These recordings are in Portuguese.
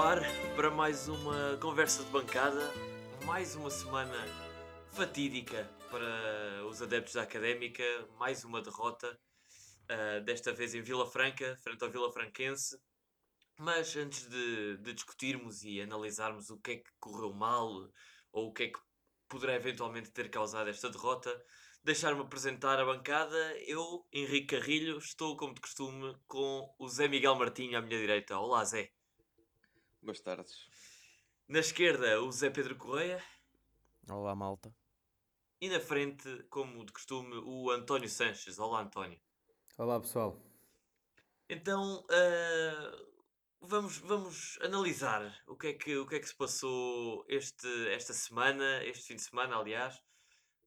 ar para mais uma conversa de bancada, mais uma semana fatídica para os adeptos da Académica, mais uma derrota, uh, desta vez em Vila Franca, frente ao Vila Franquense. Mas antes de, de, discutirmos e analisarmos o que é que correu mal ou o que é que poderá eventualmente ter causado esta derrota, deixar-me apresentar a bancada. Eu, Henrique Carrilho, estou, como de costume, com o Zé Miguel Martinho à minha direita. Olá, Zé. Boas tardes. Na esquerda, o Zé Pedro Correia. Olá, malta. E na frente, como de costume, o António Sanches. Olá, António. Olá, pessoal. Então, uh, vamos, vamos analisar o que, é que, o que é que se passou este, esta semana, este fim de semana, aliás,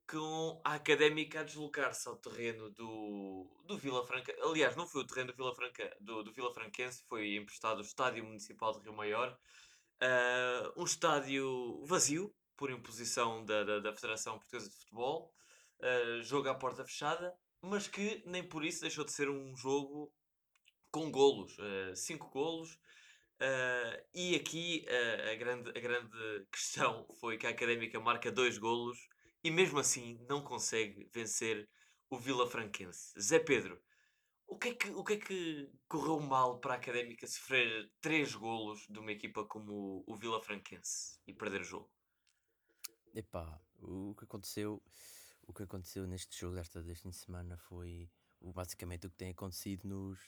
com a Académica a deslocar-se ao terreno do, do Vila Franca. Aliás, não foi o terreno do Vila, Franca, do, do Vila Franquense, foi emprestado o Estádio Municipal de Rio Maior. Uh, um estádio vazio, por imposição da, da, da Federação Portuguesa de Futebol. Uh, jogo à porta fechada, mas que nem por isso deixou de ser um jogo com golos. Uh, cinco golos. e aqui a, grande, a grande questão foi que a Académica marca dois golos e mesmo assim não consegue vencer o Vila Franquense. Zé Pedro, o que, é que, o que é que correu mal para a Académica sofrer três golos de uma equipa como o Vila Franquense e perder o jogo? Epá, o que aconteceu, o que aconteceu neste jogo desta, deste fim de semana foi basicamente o que tem acontecido nos,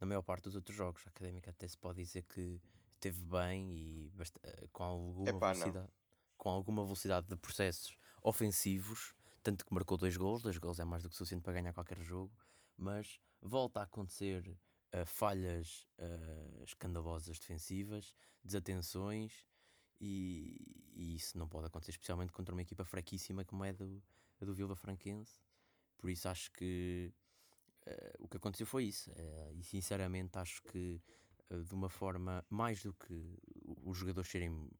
na maior parte dos outros jogos. A Académica até se pode dizer que esteve bem e eh, com alguma Epá, velocidade, com alguma velocidade de processos ofensivos, tanto que marcou dois gols, dois gols é mais do que suficiente para ganhar qualquer jogo, mas volta a acontecer uh, falhas uh, escandalosas defensivas, desatenções, e, e, isso não pode acontecer, especialmente contra uma equipa fraquíssima como é do, a do Vila Franquense. Por isso acho que uh, o que aconteceu foi isso, e sinceramente acho que de uma forma mais do que os jogadores serem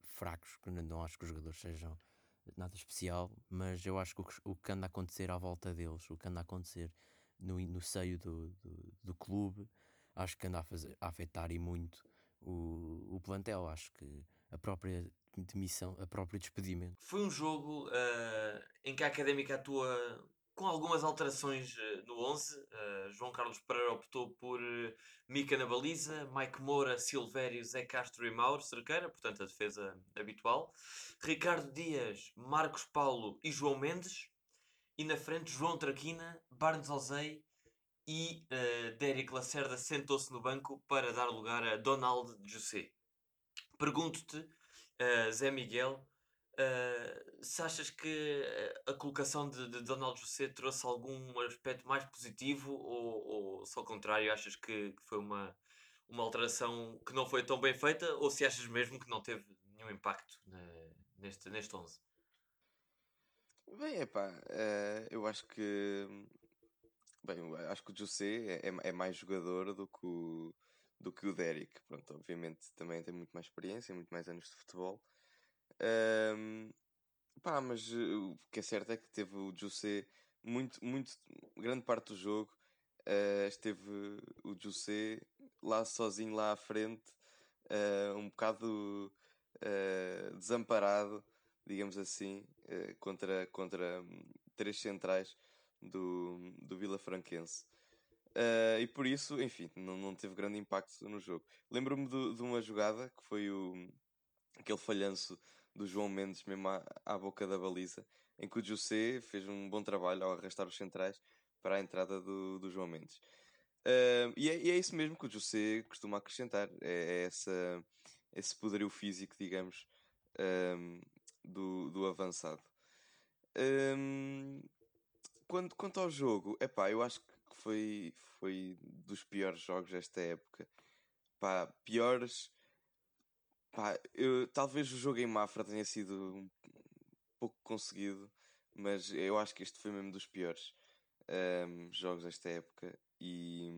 fracos, não acho que os jogadores sejam nada especial, mas eu acho que o, que o que anda a acontecer à volta deles, o que anda a acontecer no, no seio do, do, do clube, acho que anda a, fazer, a afetar e muito o, o plantel. Acho que a própria demissão, a próprio despedimento. Foi um jogo uh, em que a Académica atua com algumas alterações uh, no 11. Uh, João Carlos Pereira optou por uh, Mica na baliza, Mike Moura, Silvério, Zé Castro e Mauro Cerqueira, portanto a defesa habitual. Ricardo Dias, Marcos Paulo e João Mendes. E na frente João Traquina, Barnes Ozei e uh, Derek Lacerda sentou-se no banco para dar lugar a Donald José. Pergunto-te, Zé Miguel, Uh, se achas que a colocação de, de Donald José trouxe algum aspecto mais positivo ou, ou só ao contrário, achas que, que, foi uma, uma alteração que não foi tão bem feita ou se achas mesmo que não teve nenhum impacto na, neste, neste 11? Bem, é uh, eu acho que bem, acho que o José é, é, é, mais jogador do que o, do que o Derek. Pronto, obviamente também tem muito mais experiência, muito mais anos de futebol. Um, pá, mas uh, o que é certo é que teve o José muito, muito, grande parte do jogo. Uh, esteve o José lá sozinho, lá à frente, uh, um bocado desamparado, digamos assim, contra, contra um, três centrais do, do Vila Franquense. Uh, e por isso, enfim, não, não teve grande impacto no jogo. Lembro-me de, de, uma jogada que foi o, aquele falhanço do João Mendes mesmo à, à boca da baliza, em que o José fez um bom trabalho ao arrastar os centrais para a entrada do, do João Mendes. Uh, e, é, e, é, isso mesmo que o José costuma acrescentar, é, é essa, esse poderio físico, digamos, um, do, do avançado. Um, quanto, quanto ao jogo, é pá, eu acho que foi, foi dos piores jogos desta época. Pá, piores Pá, eu, talvez o jogo em Mafra tenha sido um pouco conseguido, mas eu acho que este foi mesmo dos piores um, jogos desta época e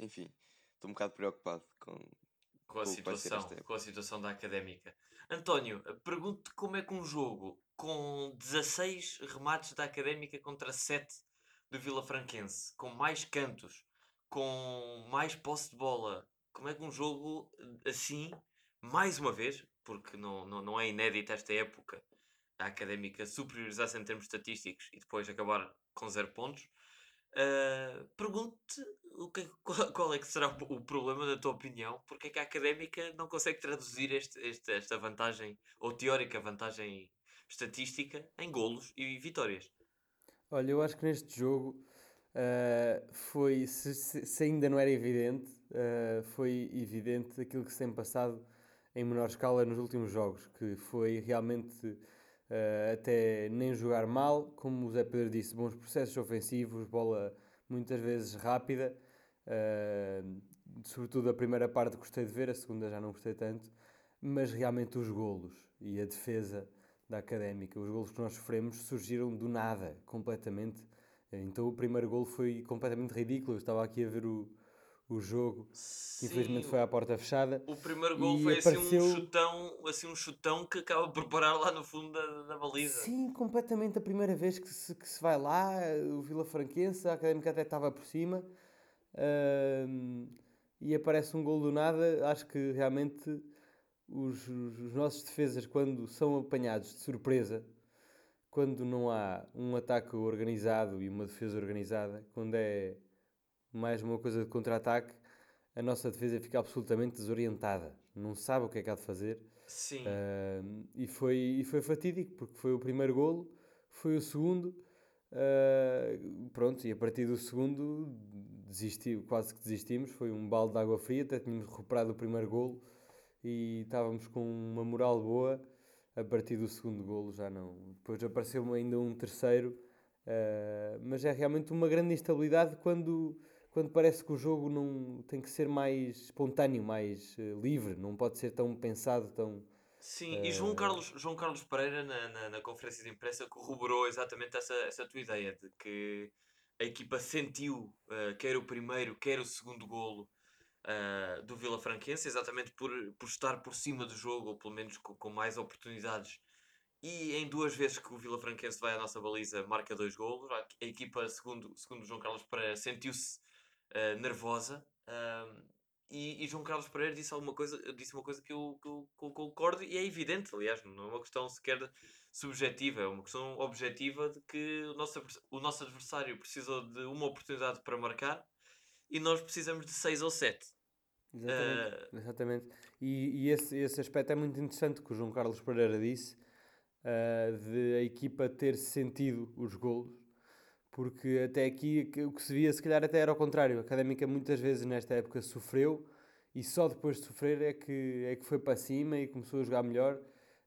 enfim, estou um bocado preocupado com, com a situação, com a situação da académica. António, pergunto-te como é que um jogo com 16 remates da académica contra 7 do Vila Franquense, com mais cantos, com mais posse de bola, como é que um jogo assim, mais uma vez, porque não, não, não é inédito esta época, a académica superiorizar-se em termos estatísticos e depois acabar com zero pontos. Uh, Pergunto-te o que, é qual, qual, é que será o, problema, da tua opinião, porque é que a académica não consegue traduzir este, este, esta vantagem, ou teórica vantagem estatística, em golos e vitórias? Olha, eu acho que neste jogo uh, foi, se, se, ainda não era evidente, uh, foi evidente aquilo que se tem passado em menor escala nos últimos jogos, que foi realmente uh, até nem jogar mal, como o Zé Pedro disse, bons processos ofensivos, bola muitas vezes rápida, uh, sobretudo a primeira parte gostei de ver, a segunda já não gostei tanto, mas realmente os golos e a defesa da Académica, os golos que nós sofremos surgiram do nada, completamente. Então o primeiro golo foi completamente ridículo, eu estava aqui a ver o, o jogo. Sim, Infelizmente foi à porta fechada. O primeiro gol foi apareceu... assim, um chutão, assim um chutão que acaba por parar lá no fundo da, da baliza. Sim, completamente a primeira vez que se, que se vai lá, o Vila Franquense, a Académica até estava por cima. Uh, e aparece um gol do nada. Acho que realmente os, os nossos defesas, quando são apanhados de surpresa, quando não há um ataque organizado e uma defesa organizada, quando é mais uma coisa de contra-ataque, a nossa defesa fica absolutamente desorientada, não sabe o que é que há de fazer. Sim. Uh, e, foi, e foi fatídico, porque foi o primeiro golo, foi o segundo, uh, pronto, e a partir do segundo desisti, quase que desistimos, foi um balde de água fria, até tínhamos recuperado o primeiro golo e estávamos com uma moral boa, a partir do segundo golo já não. Depois apareceu ainda um terceiro, uh, mas é realmente uma grande instabilidade quando quando parece que o jogo não tem que ser mais espontâneo, mais uh, livre, não pode ser tão pensado, tão. Sim, uh... e João Carlos, João Carlos Pereira, na, na, na, conferência de imprensa, corroborou exatamente essa, essa tua ideia de que a equipa sentiu uh, quer o primeiro, quer o segundo golo uh, do Vila Franquense, exatamente por, por estar por cima do jogo, ou pelo menos com, com mais oportunidades. E em duas vezes que o Vila Franquense vai à nossa baliza, marca dois golos. A, a equipa, segundo, segundo João Carlos Pereira, sentiu-se uh, nervosa. Uh, e, e, João Carlos Pereira disse alguma coisa, disse uma coisa que eu, que eu, que eu concordo e é evidente, aliás, não é uma questão sequer subjetiva, é uma questão objetiva de que o nosso, o nosso adversário precisou de uma oportunidade para marcar e nós precisamos de seis ou sete. Exatamente. Uh... Exatamente. E, e esse, esse aspecto é muito interessante que o João Carlos Pereira disse, uh, de a equipa ter sentido os golos porque até aqui o que se via se calhar até era ao contrário. A Académica muitas vezes nesta época sofreu e só depois de sofrer é que, é que foi para cima e começou a jogar melhor.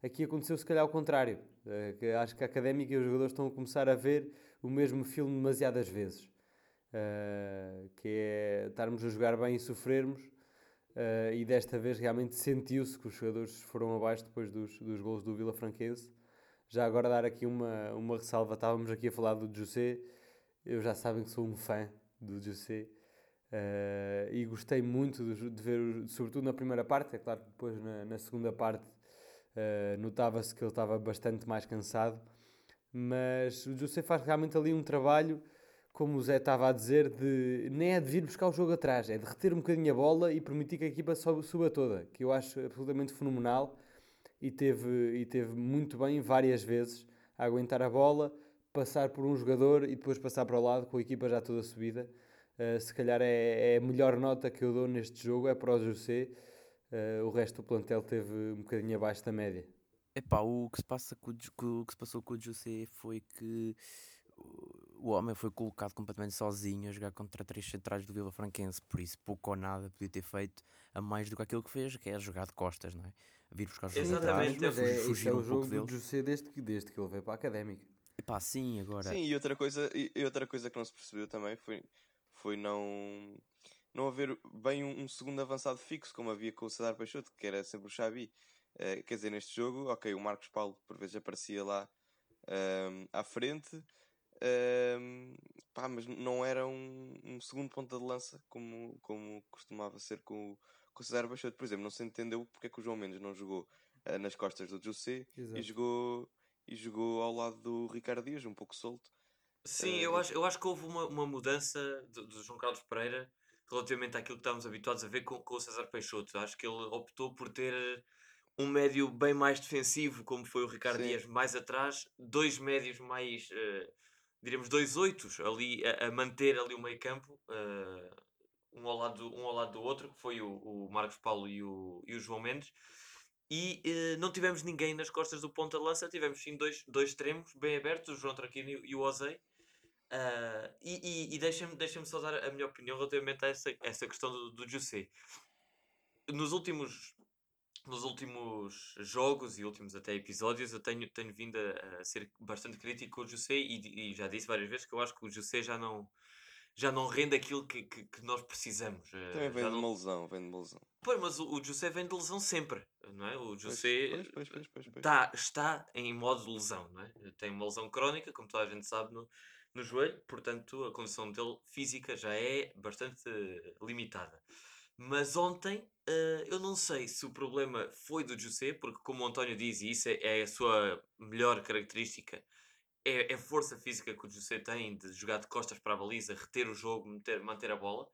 Aqui aconteceu se calhar ao contrário. Uh, acho que a Académica e os jogadores estão a começar a ver o mesmo filme demasiadas vezes. Uh, que é estarmos a jogar bem e sofrermos. Uh, e desta vez realmente sentiu-se que os jogadores foram abaixo depois dos, dos gols do Vila Franquense. Já agora dar aqui uma, uma ressalva, estávamos aqui a falar do José eu já sabem que sou um fã do José uh, e gostei muito de, de, ver, sobretudo na primeira parte. É claro que depois na, na segunda parte uh, notava-se que ele estava bastante mais cansado, mas o José faz realmente ali um trabalho, como o Zé estava a dizer, de nem é de vir buscar o jogo atrás, é de reter um bocadinho a bola e permitir que a equipa suba toda, que eu acho absolutamente fenomenal e teve, e teve muito bem várias vezes a aguentar a bola passar por um jogador e depois passar para o lado com a equipa já toda subida. Uh, se calhar é, é, a melhor nota que eu dou neste jogo, é para o José. Uh, o resto do plantel teve um bocadinho abaixo da média. Epá, o que se, passa com o, o que se passou com o José foi que o homem foi colocado completamente sozinho a jogar contra três centrais do Vila Franquense, por isso pouco ou nada podia ter feito a mais do que aquilo que fez, que é jogar de costas, não é? vir buscar os Exatamente, mas é, fugir é um o jogo do José desde que, desde que ele veio para a Académica. Epá, sim, agora. Sim, e outra coisa, e outra coisa que não se percebeu também foi, foi não, não haver bem um, um segundo avançado fixo, como havia com o Cedar Peixoto, que era sempre o Xavi. Uh, quer dizer, neste jogo, ok, o Marcos Paulo por vezes aparecia lá um, à frente, um, pá, mas não era um, um, segundo ponta de lança como, como costumava ser com, com o Cedar Peixoto. Por exemplo, não se entendeu porque é que o João Mendes não jogou uh, nas costas do José e jogou e jogou ao lado do Ricardo Dias, um pouco solto. Sim, uh, eu, acho, eu acho que houve uma, uma mudança do, do, João Carlos Pereira relativamente àquilo que estávamos habituados a ver com, com o César Peixoto. Acho que ele optou por ter um médio bem mais defensivo, como foi o Ricardo Sim. Dias mais atrás, dois médios mais, uh, diremos, dois oitos ali a, a, manter ali o meio campo, uh, um, ao lado, um ao lado do outro, que foi o, o Marcos Paulo e o, e o João Mendes. E uh, não tivemos ninguém nas costas do ponta de lança, tivemos sim dois, dois extremos bem abertos, o João Traquino e o Ozei. Uh, e e, e deixa-me deixa só dar a minha opinião relativamente a essa, essa questão do, do. Nos últimos, nos últimos jogos e últimos até episódios, eu tenho, tenho vindo a, a ser bastante crítico com o José e, e, já disse várias vezes que eu acho que o José já não, já não rende aquilo que, que, que nós precisamos. Eh, Também vem já de não... uma lesão, vem de uma lesão. Pois, mas o, o José vem de lesão sempre, não é? O José Pois, pois, pois, pois, pois. tá, está em modo de lesão, não é? Tem uma lesão crónica, como toda a gente sabe, no, no joelho, portanto a condição dele física já é bastante limitada. Mas ontem uh, eu não sei se o problema foi do José, porque como o António diz, e isso é, é a sua melhor característica, é, é, força física que o José tem de jogar de costas para a baliza, reter o jogo, meter, manter a bola.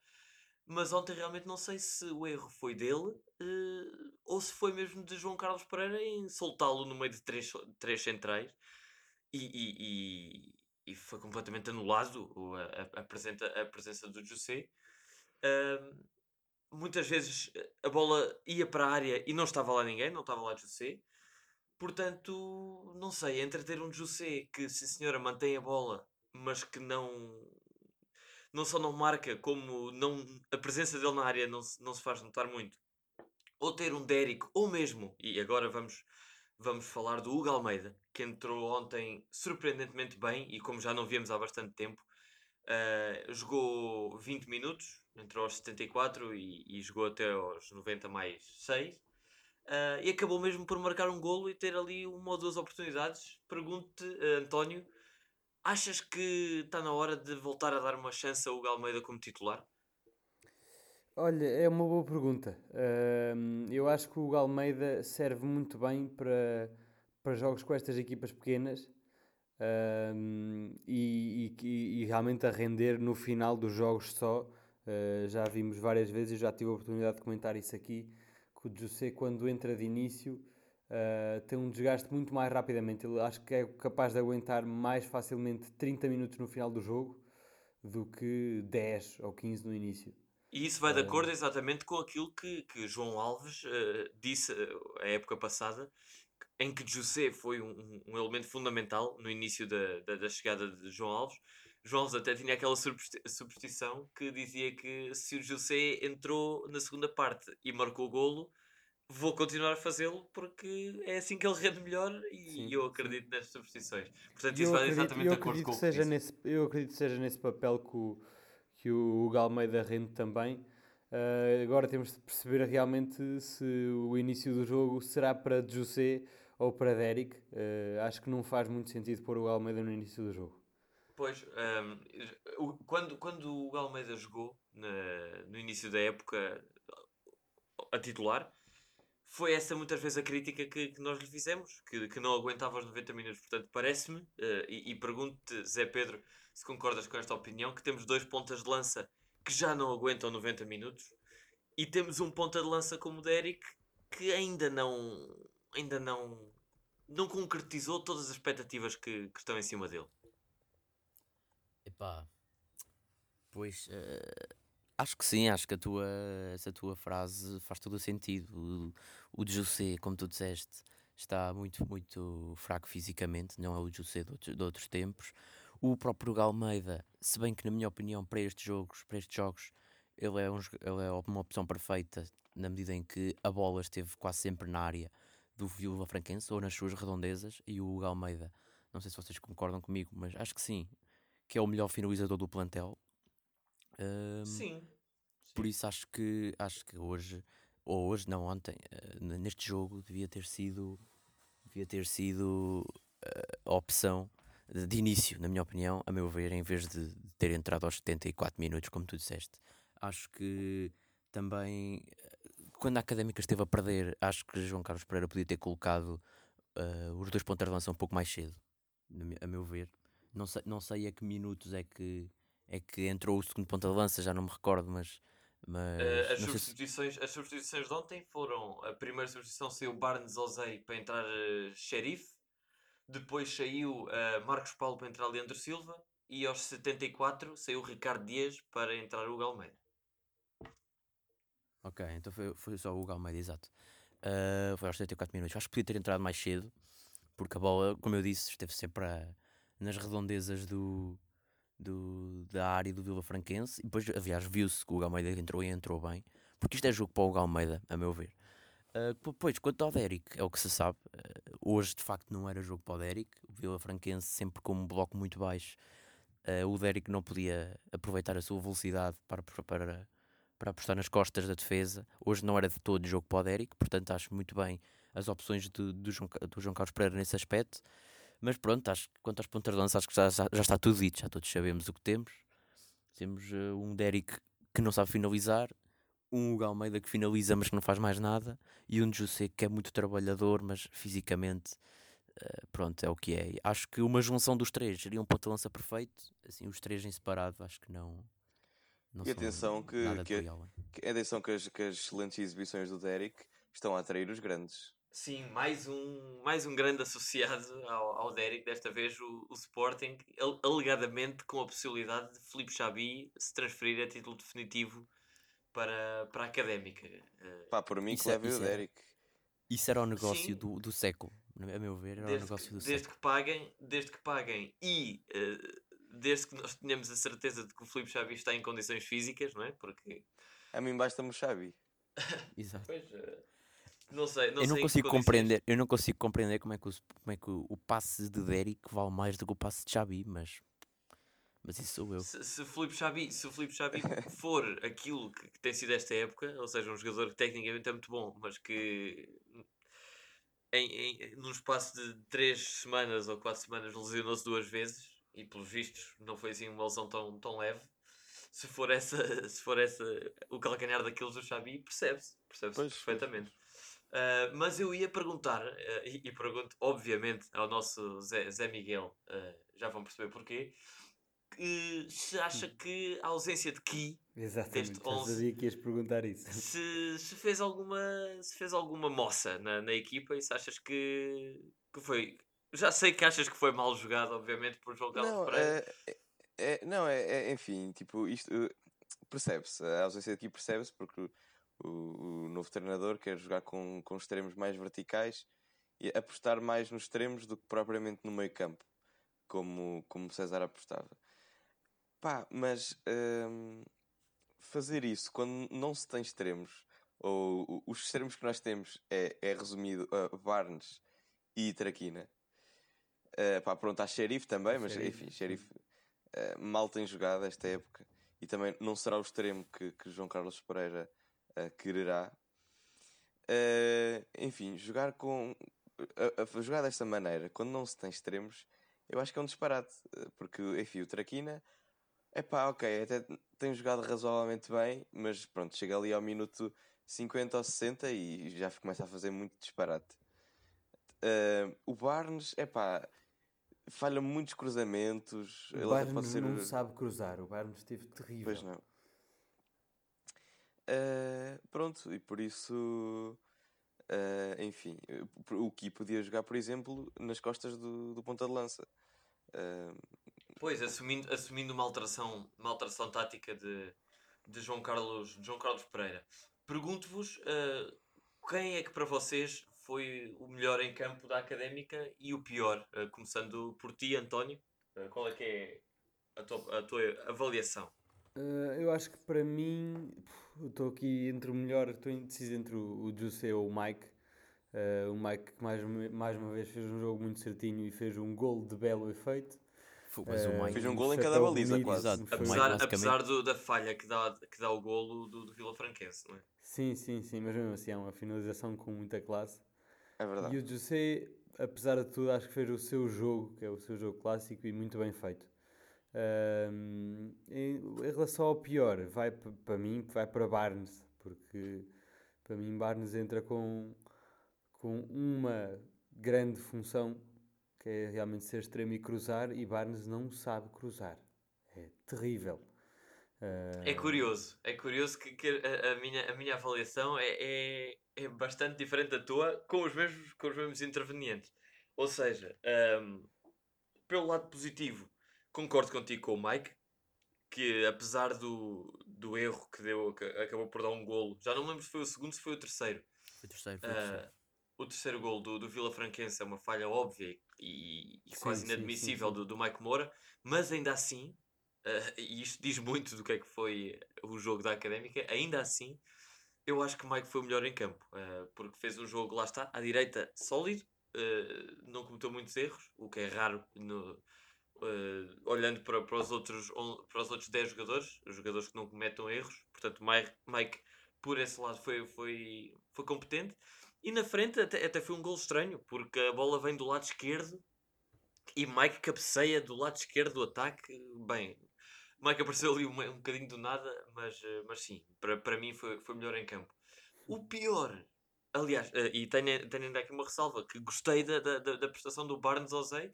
Mas ontem realmente não sei se o erro foi dele uh, ou se foi mesmo de João Carlos Pereira em soltá-lo no meio de três, três centrais e, e, e, e foi completamente anulado a, a, presença, a presença do José. Uh, muitas vezes a bola ia para a área e não estava lá ninguém, não estava lá José. Portanto, não sei, entre ter um José que, sim senhora, mantém a bola, mas que não não só não marca, como não, a presença dele na área não se, não se faz notar muito. Ou ter um Derek, ou mesmo, e agora vamos, vamos falar do Hugo Almeida, que entrou ontem surpreendentemente bem, e como já não víamos há bastante tempo, uh, jogou 20 minutos, entrou aos 74 e, e jogou até aos 90 mais 6. Uh, e acabou mesmo por marcar um golo e ter ali uma ou duas oportunidades. Pergunto-te, uh, António, achas que está na hora de voltar a dar uma chance ao Hugo Almeida como titular? Olha, é uma boa pergunta. Uh, eu acho que o Hugo Almeida serve muito bem para, para jogos com estas equipas pequenas e, e, e, realmente a render no final dos jogos só. Uh, já vimos várias vezes, já tive a oportunidade de comentar isso aqui, que o José quando entra de início uh, tem um desgaste muito mais rapidamente. Ele acho que é capaz de aguentar mais facilmente 30 minutos no final do jogo do que 10 ou 15 no início. E isso vai de acordo exatamente com aquilo que, que João Alves uh, disse uh, a época passada, em que José foi um, um elemento fundamental no início da, da, da, chegada de João Alves. João até tinha aquela superstição que dizia que se o José entrou na segunda parte e marcou o golo, vou continuar a fazê-lo porque é assim que ele rende melhor e sim, eu acredito sim. nestas superstições. Portanto, isso vai exatamente de acordo com o que seja nesse, Eu acredito que seja nesse papel que o, que o Galmeida rende também. Uh, agora temos de perceber realmente se o início do jogo será para José ou para Derek. Uh, acho que não faz muito sentido pôr o Almeida no início do jogo. Pois, um, quando, quando o Almeida jogou na, no início da época a titular, foi essa muitas vezes a crítica que, que nós lhe fizemos, que, que não aguentava os 90 minutos. Portanto, parece-me, uh, e, e pergunto-te, Zé Pedro, se concordas com esta opinião, que temos dois pontas de lança que já não aguentam 90 minutos e temos um ponta de lança como o Derek que ainda não ainda não não concretizou todas as expectativas que, que estão em cima dele. Epá, pois uh, acho que sim, acho que a tua, essa tua frase faz todo o sentido. O, o José, como tu disseste, está muito, muito fraco fisicamente, não é o José de outros, de outros tempos. O próprio Galmeida, se bem que na minha opinião para estes jogos, para estes jogos, ele é, um, ele é uma opção perfeita na medida em que a bola esteve quase sempre na área do Vila Franquense ou nas suas redondezas e o Galmeida, não sei se vocês concordam comigo, mas acho que sim, que é o melhor finalizador do plantel. Um, sim. Por isso acho que acho que hoje, ou hoje, não ontem, uh, neste jogo devia ter sido devia ter sido uh, a opção de início, na minha opinião, a meu ver, em vez de ter entrado aos 74 minutos, como tu disseste. Acho que também, quando a Académica esteve a perder, acho que João Carlos Pereira podia ter colocado uh, os dois pontos de avanço um pouco mais cedo, a meu ver. Não sei, não sei a que minutos é que, é que entrou o segundo ponto de lança, já não me recordo, mas Mas Uh, as, sei se. substituições, as substituições de ontem foram: a primeira substituição saiu Barnes Ozei para entrar uh, Sheriff, depois saiu uh, Marcos Paulo para entrar Leandro Silva, e aos 74 saiu Ricardo Dias para entrar o Galmeida. Ok, então foi, foi só o Hugo Almeida, exato. Uh, foi aos 74 minutos. Acho que podia ter entrado mais cedo, porque a bola, como eu disse, esteve sempre a- nas redondezas do, do- da área do Vila Franquense. E depois, aliás, viu-se que o Hugo Almeida entrou e entrou bem, porque isto é jogo para o Hugo Almeida, a meu ver. Uh, depois, quanto ao Derek, é o que se sabe. uh, hoje, de facto, não era jogo para o Derek. O Vila Franquense, sempre com um bloco muito baixo, uh, o Derek não podia aproveitar a sua velocidade para, para, para apostar nas costas da defesa. Hoje não era de todo jogo para o Derek, portanto acho muito bem as opções do, do, João, do João Carlos Pereira nesse aspecto. Mas pronto, acho que quanto aos pontas de lança, acho que já, já, está tudo dito, já todos sabemos o que temos. Temos eh, um Derek que não sabe finalizar, um Hugo Almeida que finaliza mas que não faz mais nada, e um José que é muito trabalhador, mas fisicamente, eh, pronto, é o que é. Acho que uma junção dos três seria um ponto de lança perfeito, assim, os três em separado, acho que não. não E atenção que- que-? Que- Atenção que as, que as excelentes exibições do Derek estão a atrair os grandes. Sim, mais um, mais um grande associado ao, ao Derek, desta vez o, o Sporting, ale- alegadamente com a possibilidade de Filipe Xabi se transferir a título definitivo para, para a Académica. Eh, Pá, por mim Isso que é- leve o é- Derek. Isso era o negócio Sim. do, do século, a meu ver, era o desde, negócio que, do desde século. que paguem, desde que paguem e eh, desde que nós tenhamos a certeza de que o Filipe Xavi está em condições físicas, não é? Porque, A mim basta-me o Xavi. Exato. pois, eh, não sei, não eu não sei consigo compreender, eu não consigo compreender como é que, o, como é que o, o passe de Derek vale mais do que o passe de Xabi, mas, mas isso sou eu. Se, se o Filipe Xabi, se o Filipe Xabi for aquilo que, que tem sido esta época, ou seja, um jogador que tecnicamente é muito bom, mas que em, em, num espaço de 3 semanas ou 4 semanas lesionou-se duas vezes e pelos vistos não foi assim uma lesão tão, tão leve. Se for, essa, se for essa o calcanhar daqueles do Xabi, percebe-se, percebe-se Pois, pois, Ah, mas eu ia perguntar, ah, e, e pergunto obviamente ao nosso Zé, Zé Miguel, ah, já vão perceber porquê, que se acha que a ausência de Ki Exatamente, Deste já 11. sabia que ias perguntar isso. se, se fez alguma se fez alguma moça na, na equipa e se achas que, que foi já sei que achas que foi mal jogado obviamente por João Carlos Não, Pereira é, é- é- não é, é- enfim, tipo, isto percebe-se. A ausência aqui percebe-se porque o, o- novo treinador quer jogar com, com extremos mais verticais e apostar mais nos extremos do que propriamente no meio campo, como, como César apostava. Pá, mas hum, fazer isso quando não se tem extremos, ou os extremos que nós temos é, é resumido a Barnes e Traquina. Uh, pá, pronto, há Sheriff também, mas Sheriff, enfim, Sheriff uh, mal tem jogado esta época e também não será o extremo que, que João Carlos Pereira uh, quererá. Uh, enfim, jogar com a, a jogar desta maneira, quando não se tem extremos, eu acho que é um disparate, uh, porque enfim, o Traquina é pá, ok, até tem jogado razoavelmente bem, mas pronto, chega ali ao minuto 50 ou 60 e já começa a fazer muito disparate. Uh, o Barnes, é pá, falha muitos cruzamentos. O ele até pode Barnes não sabe cruzar, o Barnes esteve terrível. Pois não. Uh, pronto, e por isso, uh, enfim, o Ki podia jogar, por exemplo, nas costas do, do ponta de lança. Uh, pois assumindo assumindo uma alteração uma alteração tática de, de João Carlos de João Carlos Pereira. Pergunto-vos quem é que para vocês foi o melhor em campo da Académica e o pior? Começando por ti António qual é que é a tua, a tua avaliação? Uh, eu acho que para mim, puf, eu estou aqui entre o melhor, estou indeciso entre o, o José ou o Mike. Uh, o Mike, que mais, uma- mais uma vez, fez um jogo muito certinho e fez um gol de belo efeito. Mas o Uh, Mike Fez um gol em cada baliza, bonito, quase. Mike apesar, basicamente- apesar do, da falha que dá, que dá o golo do, do Vila Franquense não é? Sim, sim, sim, mas mesmo assim é uma finalização com muita classe. é verdade. E o José, apesar de tudo, acho que fez o seu jogo, que é o seu jogo clássico e muito bem feito. Ahm, em, em relação ao pior, vai para mim, vai para Barnes, porque para mim Barnes entra com, com uma grande função, que é realmente ser extremo e cruzar, e Barnes não sabe cruzar. É terrível. É curioso, é curioso que, que a, a minha, a minha avaliação é, é, é bastante diferente da tua com os mesmos, com os mesmos intervenientes. Ou seja, um, pelo lado positivo, concordo contigo com o Mike, que apesar do, do erro que deu, que acabou por dar um golo, já não lembro se foi o segundo, se foi o terceiro. Foi o terceiro, foi o terceiro. Uh, o terceiro gol do, do Vila Franquense é uma falha óbvia e, e sim, quase inadmissível sim, sim, do, do Mike Moura, mas ainda assim, uh, e isto diz muito do que é que foi o jogo da Académica, ainda assim, eu acho que o Mike foi o melhor em campo, uh, porque fez um jogo, lá está, à direita sólido, uh, não cometeu muitos erros, o que é raro no, olhando para, para, os outros, para os outros 10 jogadores, os jogadores que não cometem erros, portanto, Mike, Mike por esse lado foi, foi, foi competente. E na frente até, até foi um gol estranho, porque a bola vem do lado esquerdo e Mike cabeceia do lado esquerdo do ataque. Bem, Mike apareceu ali um, um bocadinho do nada, mas, eh, mas sim, para, para mim foi, foi melhor em campo. O pior, aliás, eh, e tenho, tenho ainda aqui uma ressalva, que gostei da, da, da prestação do Barnes Ozei,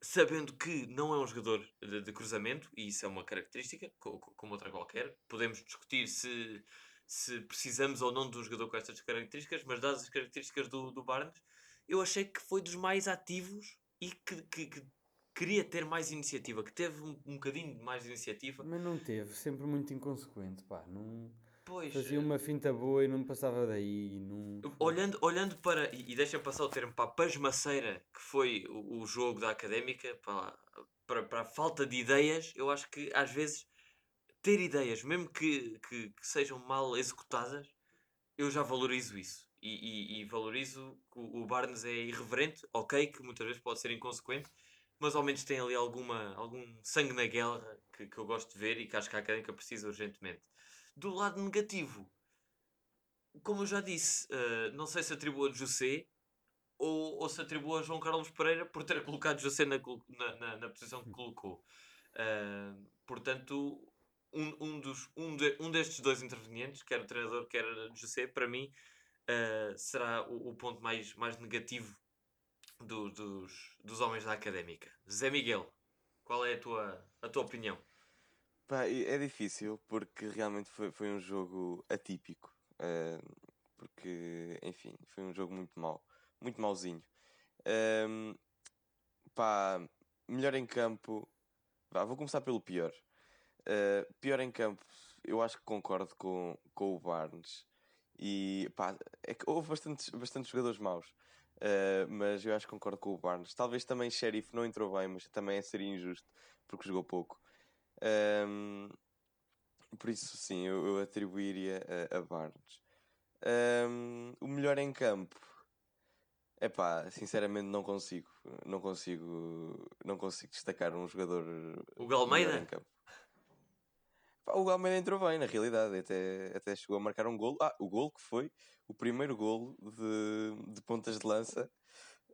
sabendo que não é um jogador de, de, cruzamento, e isso é uma característica, como outra qualquer. Podemos discutir se se precisamos ou não de um jogador com estas características, mas dadas as características do, do Barnes, eu achei que foi dos mais ativos e que, que, que queria ter mais iniciativa, que teve um, um bocadinho mais iniciativa. Mas não teve, sempre muito inconsequente, pá, não... Pois, Fazia uma finta boa e não passava daí. Não... Olhando, olhando para, e, deixa passar o termo, para a pasmaceira que foi o, o jogo da académica, para, para, para a falta de ideias, eu acho que às vezes ter ideias, mesmo que, que, que sejam mal executadas, eu já valorizo isso. E, e, e valorizo que o, Barnes é irreverente, ok, que muitas vezes pode ser inconsequente, mas ao menos tem ali alguma, algum sangue na guerra que, que eu gosto de ver e que acho que a académica precisa urgentemente. Do lado negativo, como eu já disse, uh, não sei se atribua a José ou, ou se atribua a João Carlos Pereira por ter colocado José na, na, na, posição que colocou. Uh, portanto, um, um, dos, um, de, um destes dois intervenientes, quer o treinador, quer José, para mim uh, será o, o, ponto mais, mais negativo do, dos, dos homens da académica. Zé Miguel, qual é a tua, a tua opinião? Pá, é difícil porque realmente foi, foi um jogo atípico. Uh, porque, enfim, foi um jogo muito mau, muito mauzinho. Um, pá, melhor em campo. Vá, vou começar pelo pior. Uh, pior em campo, eu acho que concordo com, com o Barnes. E pá, é que houve bastantes, bastantes jogadores maus. Uh, mas eu acho que concordo com o Barnes. Talvez também Sheriff não entrou bem, mas também seria injusto porque jogou pouco. Um, por isso, sim, eu, eu atribuiria a, a Barnes. Um, o melhor em campo, é pá, sinceramente não consigo, não consigo, não consigo destacar um jogador. O Galmeida? Em campo. O Almeida entrou bem, na realidade, até, até chegou a marcar um golo. Ah, o golo que foi o primeiro golo de, de pontas de lança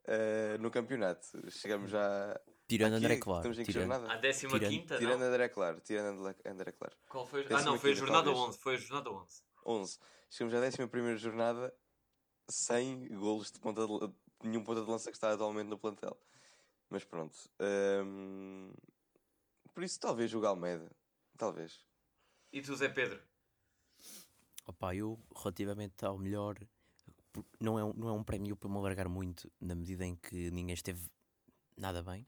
uh, no campeonato. Chegamos já. Tirando André Claro. Estamos em tirando, a 15 quinta, Tirando não? André Claro. Tirando André Claro. Qual foi? Ah, não, foi a jornada talvez. 11. Foi a jornada 11. 11. Chegamos à 11 jornada sem golos de ponta de, nenhum ponta de lança que está atualmente no plantel. Mas pronto. Um, por isso, talvez o Galmeida. Talvez. E tu, Zé Pedro? Opa, eu, relativamente ao melhor, não é, um, não é um prémio para me alargar muito, na medida em que ninguém esteve nada bem.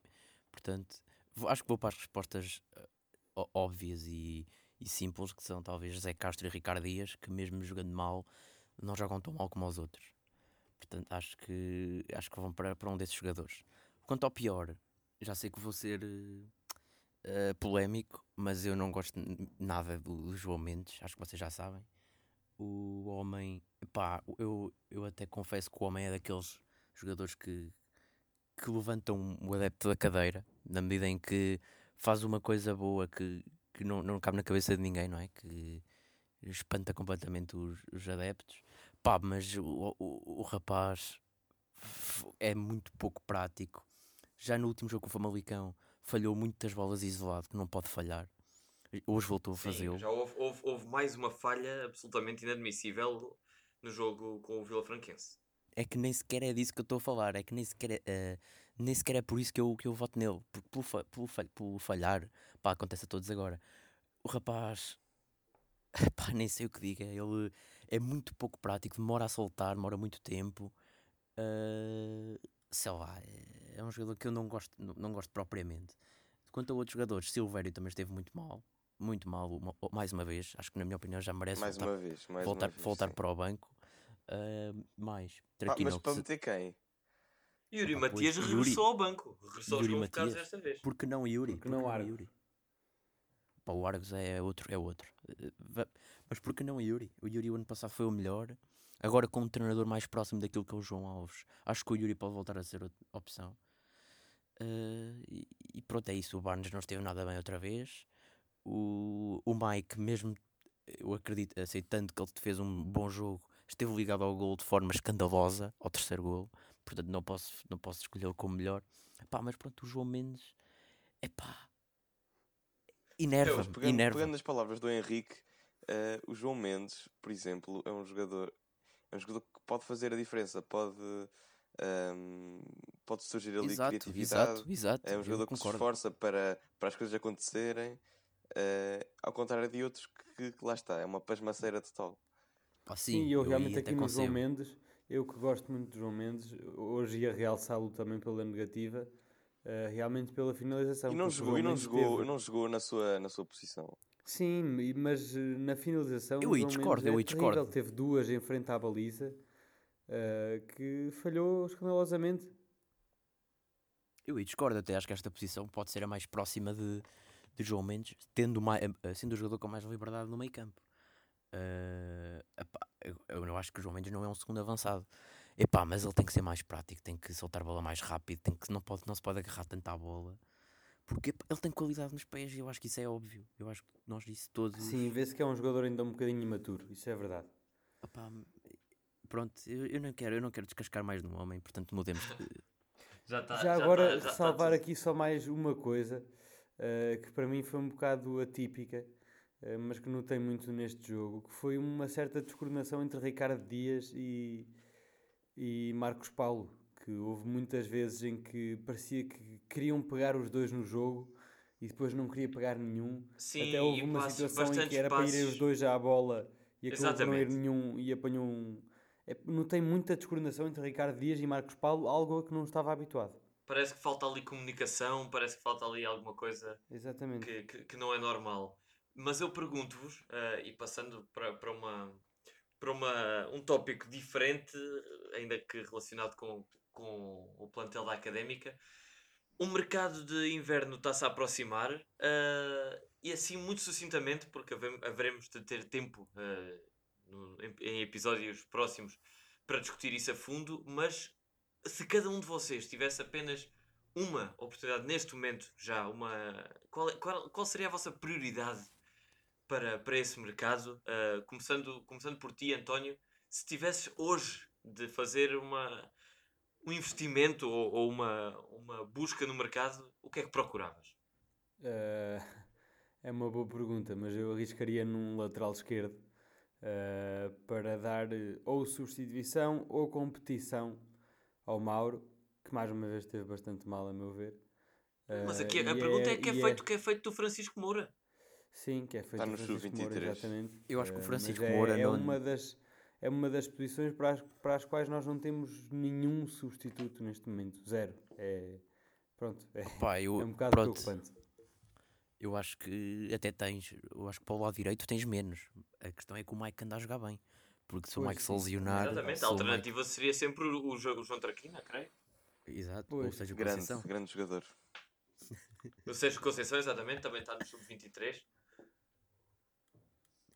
Portanto, acho que vou para as respostas uh, óbvias e, e, simples, que são talvez Zé Castro e Ricardo Dias, que mesmo jogando mal, não jogam tão mal como os outros. Portanto, acho que, acho que vão para, para um desses jogadores. Quanto ao pior, já sei que vou ser uh, polémico, mas eu não gosto nada do, João Mendes, acho que vocês já sabem. O homem, pá, eu, eu até confesso que o homem é daqueles jogadores que, que levantam o adepto da cadeira, na medida em que faz uma coisa boa que, que não, não cabe na cabeça de ninguém, não é? Que espanta completamente os, os adeptos. Pá, mas o, o, o rapaz é muito pouco prático. Já no último jogo com o Famalicão, falhou muitas bolas isolado, que não pode falhar. Hoje voltou a fazê-lo. Já houve, houve, houve, mais uma falha absolutamente inadmissível no jogo com o Vila Franquense. É que nem sequer é disso que eu estou a falar, é que nem sequer é, uh, nem sequer é por isso que eu, que eu voto nele, porque pelo, fa pelo, pelo falhar, pá, acontece a todos agora. o rapaz, pá, nem sei o que diga. Ele é muito pouco prático, demora a soltar, demora muito tempo. Uh, sei lá, é um jogador que eu não gosto, não, não gosto propriamente. Quanto a outros jogadores, Silvério também esteve muito mal, muito mal, uma, mais uma vez. Acho que, na minha opinião, já merece mais voltar, uma vez, mais voltar, uma vez, voltar sim. para o banco. Uh, mais, Ah, mas para meter quem? Yuri pois, Matias Yuri- regressou ao banco. Regressou Yuri aos Matias. desta vez. Por que não Yuri? Por que Por não Argos? Yuri? Pá, o Argos é outro, é outro. Eh, va- Mas por que não Yuri? O Yuri o ano passado foi o melhor. Agora com um treinador mais próximo daquilo que é o João Alves. Acho que o Yuri pode voltar a ser outra opção. Eh, e, e pronto, é isso. O Barnes não esteve nada bem outra vez. O, o Mike, mesmo eu acredito, aceitando que ele fez um bom jogo, esteve ligado ao gol de forma escandalosa, ao terceiro gol. Portanto, não posso, não posso escolhê-lo como melhor. Pá, mas pronto, o João Mendes, é pá, enerva-me, Pegando, enerva pegando as palavras do Henrique, eh, o João Mendes, por exemplo, é um jogador, é um jogador que pode fazer a diferença, pode, ehm, pode surgir ali Exato, criatividade. exato, exato. É um jogador que se esforça para, para as coisas acontecerem, eh, ao contrário de outros que, que lá está, é uma pasmaceira total. Sim, sim, eu aí realmente aqui no João. Mendes, eu que gosto muito do João Mendes, hoje ia realçá-lo também pela negativa, eh, realmente pela finalização. E não jogou, e não jogou, teve- não jogou na sua, na sua posição. Sim, e- mas eh, na finalização Eu aí João discordo, eu é aí terrível. discordo. Teve duas em frente à baliza eh, que falhou escandalosamente. Eu aí discordo, até acho que esta posição pode ser a mais próxima de, de João Mendes, tendo mais, sendo o jogador com mais liberdade no meio campo. Eh, epá, eu, eu não acho que o João Mendes não é um segundo avançado. Epá, mas ele tem que ser mais prático, tem que soltar a bola mais rápido, tem que, não, pode, não se pode agarrar tanto à bola. Porque epá, ele tem qualidade nos pés e eu acho que isso é óbvio. Eu acho que nós disse todos. Sim, vê-se que é um jogador ainda um bocadinho imaturo, isso é verdade. Epá, pronto, eu, eu não quero, eu não quero descascar mais no homem, portanto mudemos de, Já está. já agora, tá- já tá ressalvar tudo. aqui só mais uma coisa eh, que para mim foi um bocado atípica, mas que notei muito neste jogo, que foi uma certa descoordenação entre Ricardo Dias e, e Marcos Paulo, que houve muitas vezes em que parecia que queriam pegar os dois no jogo e depois não queria pegar nenhum. Sim, Até houve uma passos- situação em que era para irem os passos. dois à bola e acabou por não ir nenhum e apanhou um. É, notei muita descoordenação entre Ricardo Dias e Marcos Paulo, algo a que não estava habituado. Parece que falta ali comunicação, parece que falta ali alguma coisa Exatamente. que, que, que não é normal. Mas eu pergunto-vos, eh, e passando para, para, uma, para uma, um tópico diferente, ainda que relacionado com, com o plantel da académica, o mercado de inverno está-se a aproximar eh, e assim muito sucintamente, porque haveremos de ter tempo eh, no- em, em episódios próximos para discutir isso a fundo, mas se cada um de vocês tivesse apenas uma oportunidade neste momento já, uma qual, qual, qual seria a vossa prioridade para, para esse mercado? Ah, começando, começando por ti, António, se tivesses hoje de fazer uma, um investimento ou, ou uma, uma busca no mercado, o que é que procuravas? Eh, é uma boa pergunta, mas eu arriscaria num lateral esquerdo eh, para dar ou substituição ou competição ao Mauro, que mais uma vez esteve bastante mal, a meu ver. Mas aqui a e pergunta é, que é e feito, que é feito do Francisco Moura. Sim, que é feito Tá do no Francisco Moura, sub-23. exatamente. Eu acho que o Eh, Francisco é, Moura é não- uma das é uma das posições para as, para as quais nós não temos nenhum substituto neste momento, zero. É pronto, é, Pá, eu, é um bocado pronto, preocupante. eu acho que até tens, eu acho que para o lado direito tens menos. A questão é que o Mike anda a jogar bem. Porque se o Mike se lesionar. Exatamente, se a o Mike- alternativa seria sempre o, o Jo- o João Traquina, creio. Exato, ou Pois, seja, o Grande, Conceição. grande jogador. O Sérgio Conceição, exatamente, também está no sub-23.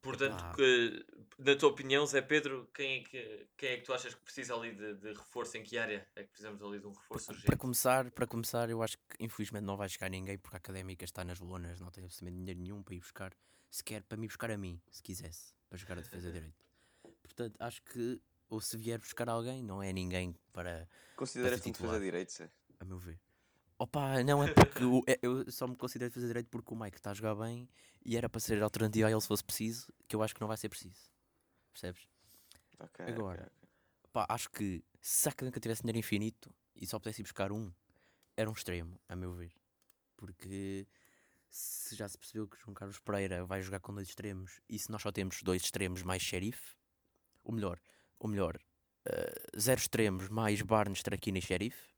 Portanto, que, na tua opinião, Zé Pedro, quem é que, quem é que tu achas que precisa ali de, de reforço? Em que área é que precisamos ali de um reforço Para urgente? começar, para começar, eu acho que infelizmente não vai chegar ninguém porque a académica está nas lonas, não tem absolutamente dinheiro nenhum para ir buscar, sequer para me buscar a mim, se quisesse, para jogar a defesa direita. Portanto, acho que ou se vier buscar alguém, não é ninguém para, Consideras-te um defesa direito, Zé? a meu ver. Opa, não é porque o- é- eu só me considero defesa direito porque o Mike está a jogar bem e era para ser alternativa a ele se fosse preciso, que eu acho que não vai ser preciso. Percebes? Ok, Agora, ok, ok. Pá, acho que se a académica tivesse dinheiro infinito e só pudesse ir buscar um, era um extremo, a meu ver. Porque se já se percebeu que João Carlos Pereira vai jogar com dois extremos e se nós só temos dois extremos mais xerife, o melhor, o melhor, uh, zero extremos mais Barnes, Traquina e xerife,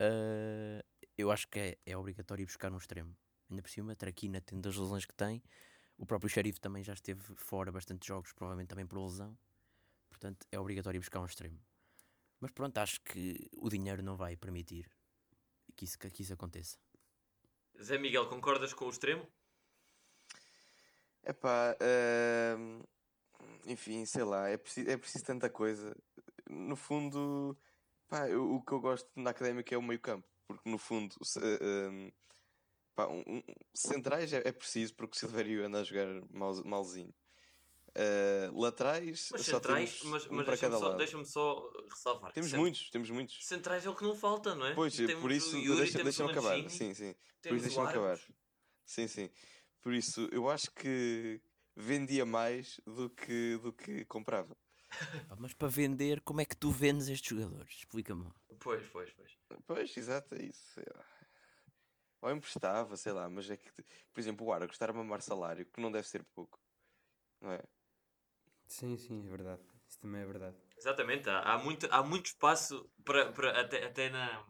uh, eu acho que é, é obrigatório ir buscar um extremo. Ainda por cima, Traquina tendo as lesões que tem, o próprio xerife também já esteve fora bastante jogos, provavelmente também por lesão, portanto é obrigatório ir buscar um extremo. Mas pronto, acho que o dinheiro não vai permitir que isso, que isso aconteça. Zé Miguel, concordas com o extremo? É pá, uh, enfim, sei lá, é preciso, é preciso tanta coisa. No fundo, pá, eu, o que eu gosto na académica é o meio-campo, porque no fundo, se, uh, pá, um, um, centrais é, é, preciso porque o Silvério anda a jogar mal, malzinho. Uh, laterais, mas centrais, mas, mas deixa-me só, deixa só, ressalvar. Temos muitos, temos muitos. Centrais é o que não falta, não é? Pois, temos por isso, deixa-me deixa acabar. Sim, sim. Por isso, deixa-me acabar. Sim, sim. Por isso, eu acho que vendia mais do que, do que comprava. Mas para vender, como é que tu vendes estes jogadores? Explica-me. Pois, pois, pois. Pois, exato, é isso. Ou emprestava, sei lá, mas é que, por exemplo, o Argos estar a mamar salário, que não deve ser pouco, não é? Sim, sim, é verdade. Isso também é verdade. Exatamente, há, há, muito, há muito espaço para, para até, até na,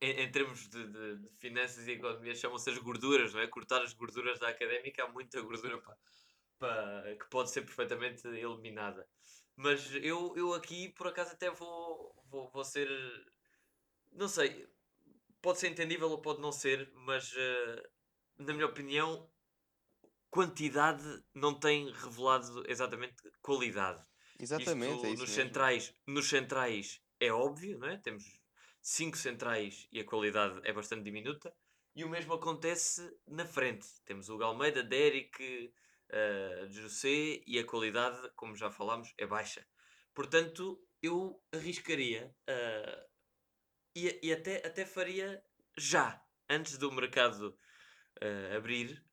em, em termos de, de, de, finanças e economia, chamam-se as gorduras, não é? Cortar as gorduras da académica, há muita gordura para, que pode ser perfeitamente eliminada. Mas eu, eu aqui, por acaso, até vou, vou, vou ser. Não sei, pode ser entendível ou pode não ser, mas uh, na minha opinião, quantidade não tem revelado exatamente qualidade. Exatamente, Isto, é isso nos mesmo. centrais, nos centrais é óbvio, não é? Temos cinco centrais e a qualidade é bastante diminuta. E o mesmo acontece na frente. Temos o Galmeida, Derek, uh, José e a qualidade, como já falámos, é baixa. Portanto, eu arriscaria uh, e, e até, até faria já, antes do mercado uh, abrir,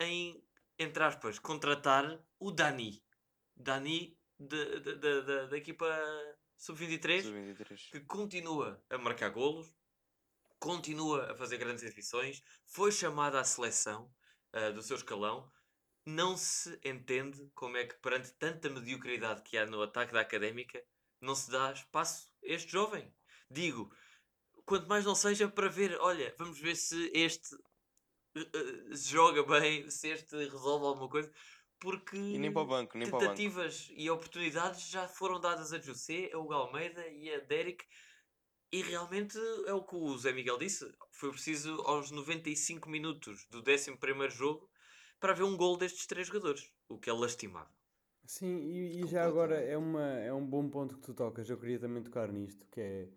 em entre aspas, contratar o Dani. Dani da equipa Sub-23, Sub que continua a marcar golos, continua a fazer grandes exibições, foi chamado à seleção uh, do seu escalão. Não se entende como é que, perante tanta mediocridade que há no ataque da académica, não se dá espaço a este jovem. Digo, quanto mais não seja para ver, olha, vamos ver se este uh, joga bem, se este resolve alguma coisa, porque e nem para o banco, nem tentativas e oportunidades já foram dadas a José, a Hugo Almeida e a Derek. E realmente é o que o Zé Miguel disse. Foi preciso aos 95 minutos do 11 jogo para ver um gol destes três jogadores, o que é lastimável. Sim, e, e já agora é, uma, é um bom ponto que tu tocas. Eu queria também tocar nisto, que é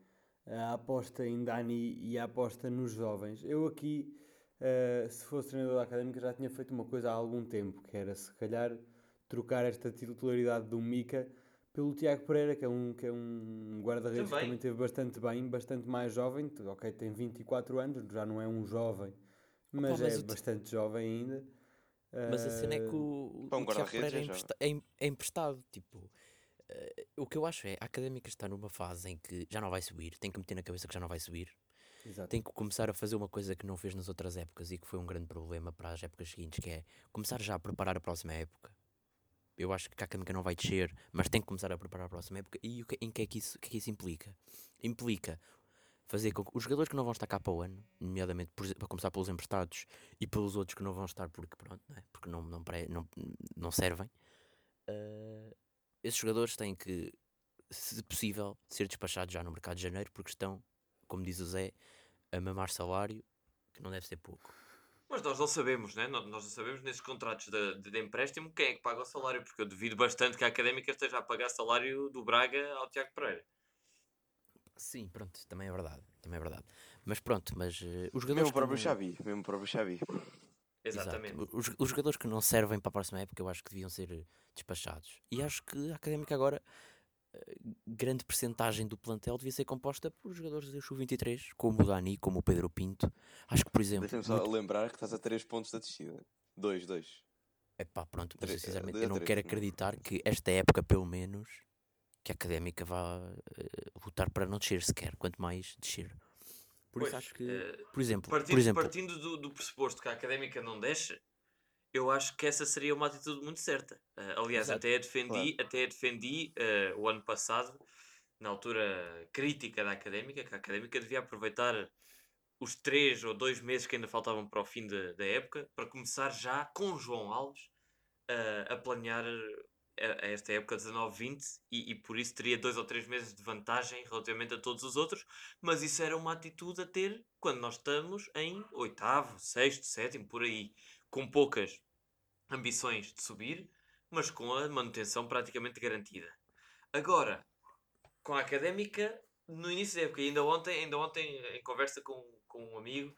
a aposta em Dani e a aposta nos jovens. Eu aqui uh, se fosse treinador da académica, já tinha feito uma coisa há algum tempo, que era se calhar trocar esta titularidade do Mica pelo Tiago Pereira, que é um, que é um guarda-redes que também teve bastante bem, bastante mais jovem. Ok, tem 24 anos, já não é um jovem, mas, Opa, mas é bastante jovem ainda. Mas a cena é que o, o, o Tiago Pereira é, empresta é, é, emprestado. Tipo, uh, o que eu acho é a académica está numa fase em que já não vai subir, tem que meter na cabeça que já não vai subir. Exato. tem que começar a fazer uma coisa que não fez nas outras épocas e que foi um grande problema para as épocas seguintes, que é começar já a preparar a próxima época. Eu acho que a Académica não vai descer, mas tem que começar a preparar a próxima época. E o que, em que é que isso, que é que isso implica? Implica fazer com que os jogadores que não vão estar cá para o ano, nomeadamente por, para começar pelos emprestados e pelos outros que não vão estar porque, pronto, não, é? porque não, não, não, não servem, uh, esses jogadores têm que, se possível, ser despachados já no mercado de janeiro porque estão, como diz o Zé, a mamar salário, que não deve ser pouco. Mas nós não sabemos, né? nós não sabemos nesses contratos de, de, de, empréstimo quem é que paga o salário, porque eu duvido bastante que a académica esteja a pagar salário do Braga ao Tiago Pereira. Sim, pronto, também é verdade, também é verdade. Mas pronto, mas uh, os jogadores. Mesmo próprio não... Xavi, mesmo próprio Xavi. Exatamente. Os, os, jogadores que não servem para a próxima época eu acho que deviam ser despachados. E acho que a académica agora grande percentagem do plantel devia ser composta por jogadores do Sub-23, como o Dani, como o Pedro Pinto. Acho que, por exemplo. Deixa-me só muito... lembrar que estás a 3 pontos da descida. 2, 2. É pá, pronto, mas sinceramente eu não quero acreditar que esta época, pelo menos, que a académica vá uh, lutar para não descer sequer, quanto mais descer. Por Pois, isso acho que, eh, por exemplo, partindo, por exemplo, partindo do, do pressuposto que a académica não deixa, eu acho que essa seria uma atitude muito certa. Eh, aliás, Exato, até a defendi, até a defendi o ano passado, na altura crítica da académica, que a académica devia aproveitar os três ou dois meses que ainda faltavam para o fim da da época para começar já com João Alves a planear a, esta época 19-20 e, e por isso teria dois ou três meses de vantagem relativamente a todos os outros, mas isso era uma atitude a ter quando nós estamos em oitavo, sexto, sétimo, por aí, com poucas ambições de subir, mas com a manutenção praticamente garantida. Agora, com a académica, no início da época, ainda ontem, ainda ontem em conversa com, com um amigo,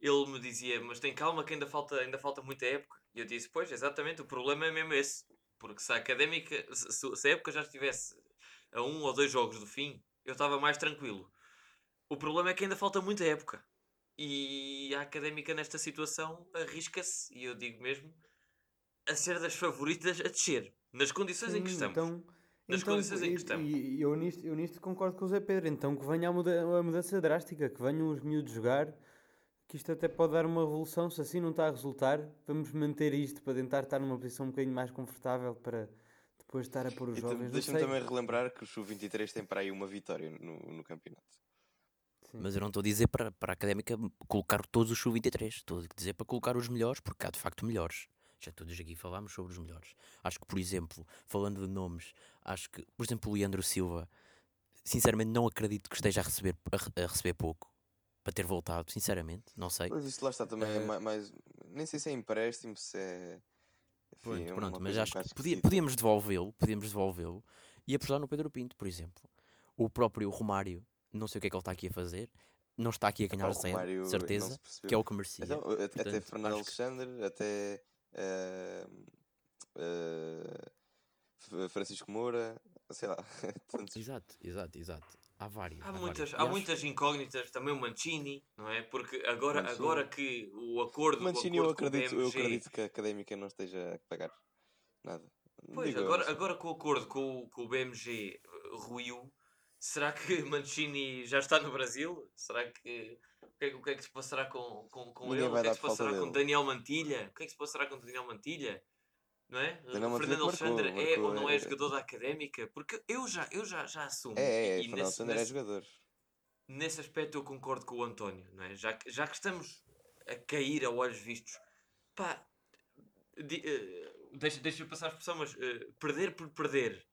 ele me dizia, mas tem calma que ainda falta, ainda falta muita época. E eu disse, pois, exatamente, o problema é mesmo esse. Porque se a académica, se, se- a época já estivesse a um ou dois jogos do fim, eu estava mais tranquilo. O problema é que ainda falta muita época. E a académica nesta situação arrisca-se, e eu digo mesmo, a ser das favoritas a descer. Nas condições em que Sim, estamos. Então, Nas então, condições em que e- estamos. E, e eu, nisto, eu nisto concordo com o Zé Pedro. Então que venha a, muda a mudança drástica, que venham os miúdos jogar, que isto até pode dar uma revolução. Se assim não está a resultar, vamos manter isto para tentar estar numa posição um bocadinho mais confortável para depois estar a pôr os E jovens. Deixa-me também relembrar que o Sub-23 tem para aí uma vitória no, no campeonato. Sim. mas eu não estou a dizer para, para a académica colocar todos os sub-23, estou a dizer para colocar os melhores, porque há de facto melhores. Já todos aqui falámos sobre os melhores. Acho que, por exemplo, falando de nomes, acho que, por exemplo, o Leandro Silva, sinceramente não acredito que esteja a receber, a, a receber pouco para ter voltado, sinceramente, não sei. Mas isso lá está também, é Eh, ma- mais. Nem sei se é empréstimo, se é. Enfim, Pronto, é pronto, mas um acho bocado que podia- podíamos devolvê-lo, podíamos devolvê-lo e apostar no Pedro Pinto, por exemplo. O próprio Romário, não sei o que é que ele está aqui a fazer, não está aqui a ganhar o zero, certeza, que é o que merecia. Então, até Fernando acho que- Alexandre, até eh, F- Francisco Moura, sei lá. Exato, exato, exato. Há vários. Há vários. muitas, E há acho- muitas incógnitas, também o Mancini, não é? Porque agora, Mancini. agora que o acordo, o Mancini, eu acordo com o acredito, eu BMG acredito que a académica não esteja a pagar nada. Pois, Digo eu, agora, sei. agora com o acordo com, o- com o BMG eh, ruiu, será que Mancini já está no Brasil? Será que. O que é, que- o que, é que se passará com, com, com Ninguém ele? O que é que se passará com dele. Daniel Mantilha? O que é que se passará com Daniel Mantilha? Não é? O Fernando que marcou, Alexandre é marcou, ou não é é- jogador da académica? Porque eu já, eu já, já assumo. É, é, e, Fernando Alexandre é jogador. nesse aspecto eu concordo com o António, não é? Já que, já que estamos a cair a olhos vistos, pá, di- eh, deixa, deixa eu passar a expressão, mas eh, perder por perder,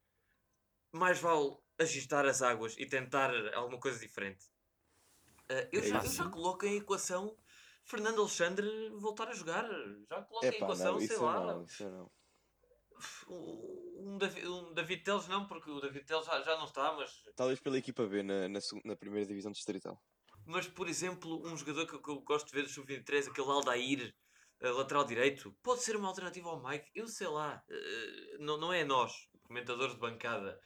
mais vale agitar as águas e tentar alguma coisa diferente. Eh, eu, É já, eu já coloco em equação Fernando Alexandre voltar a jogar. Já coloco em equação, não, sei lá. não. Um, Davi- um David Teles não, porque o David Teles já, já não está, mas Talvez pela equipa B na, na, na primeira divisão distrital. Mas, por exemplo, um jogador que, eu- que eu gosto de ver do Sub-23, aquele Aldair, eh, lateral direito, pode ser uma alternativa ao Mike. Eu sei lá. eh, não, não é nós, comentadores de bancada,